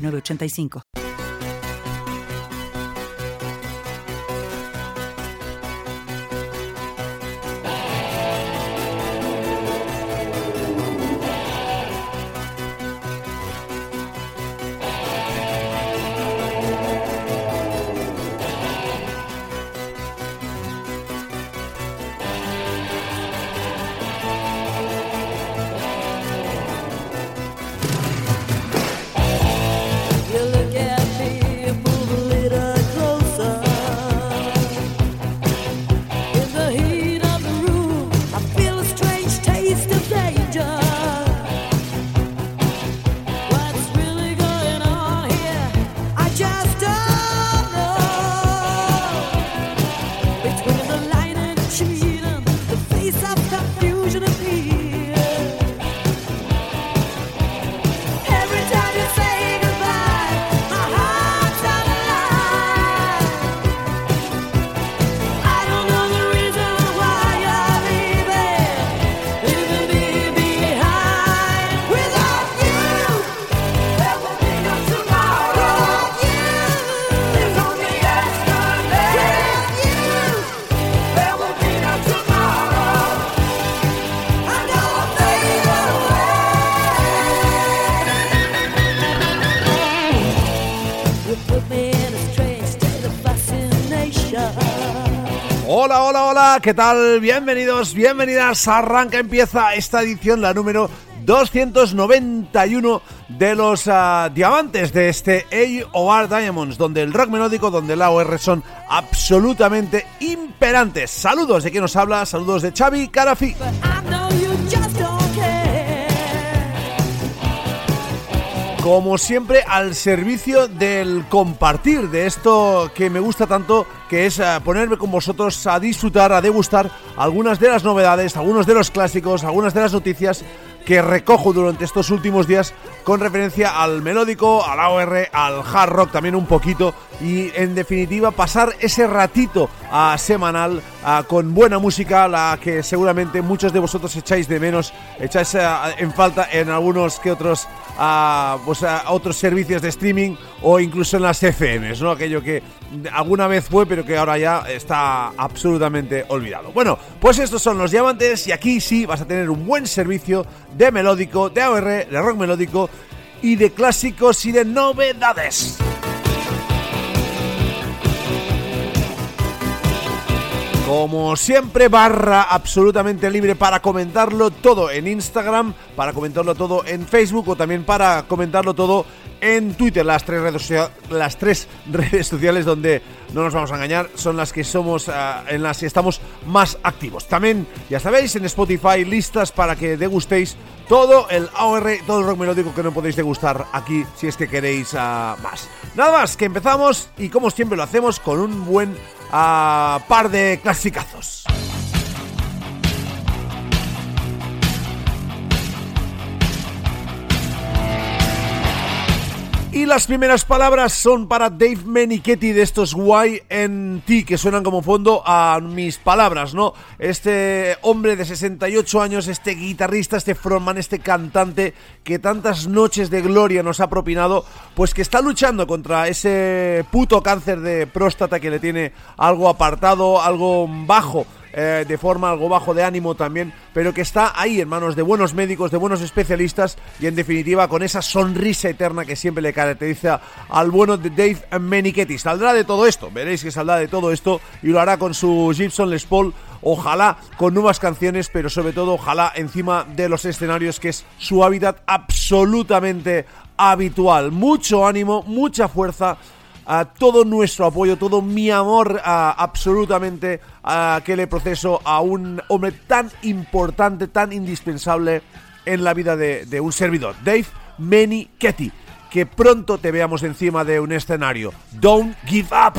985. Hola, hola, hola, ¿qué tal? Bienvenidos, bienvenidas. Arranca, empieza esta edición, la número 291 de los uh, diamantes de este AOR Diamonds, donde el rock melódico, donde el AOR son absolutamente imperantes. Saludos de quien nos habla, saludos de Xavi Carafi. Como siempre, al servicio del compartir de esto que me gusta tanto, que es eh, ponerme con vosotros a disfrutar, a degustar algunas de las novedades, algunos de los clásicos, algunas de las noticias que recojo durante estos últimos días con referencia al melódico, al AOR, al hard rock también un poquito y en definitiva pasar ese ratito a semanal con buena música, la que seguramente muchos de vosotros echáis de menos, echáis en falta en algunos que otros pues, otros servicios de streaming o incluso en las FMs, ¿no? Aquello que alguna vez fue pero que ahora ya está absolutamente olvidado. Bueno, pues estos son los diamantes y aquí sí vas a tener un buen servicio de melódico, de AOR, de rock melódico y de clásicos y de novedades. Como siempre, barra absolutamente libre para comentarlo todo en Instagram, para comentarlo todo en Facebook o también para comentarlo todo en Twitter. Las tres redes, las tres redes sociales donde no nos vamos a engañar son las que somos ah, en las que estamos más activos. También, ya sabéis, en Spotify listas para que degustéis todo el AOR, todo el rock melódico que no podéis degustar aquí si es que queréis ah, más. Nada más, que empezamos y como siempre lo hacemos con un buen a par de clasicazos. Y las primeras palabras son para Dave Menichetti de estos YNT que suenan como fondo a mis palabras, ¿no? Este hombre de 68 años, este guitarrista, este frontman, este cantante que tantas noches de gloria nos ha propinado, pues que está luchando contra ese puto cáncer de próstata que le tiene algo apartado, algo bajo eh, de forma algo bajo de ánimo también, pero que está ahí en manos de buenos médicos, de buenos especialistas y en definitiva con esa sonrisa eterna que siempre le caracteriza al bueno de Dave Menichetti. Saldrá de todo esto, veréis que saldrá de todo esto y lo hará con su Gibson Les Paul ojalá con nuevas canciones, pero sobre todo ojalá encima de los escenarios, que es su hábitat absolutamente habitual. Mucho ánimo, mucha fuerza todo nuestro apoyo, todo mi amor absolutamente que le proceso a un hombre tan importante, tan indispensable en la vida de, un servidor, Dave Meni Ketty. que pronto te veamos encima de un escenario. Don't give up.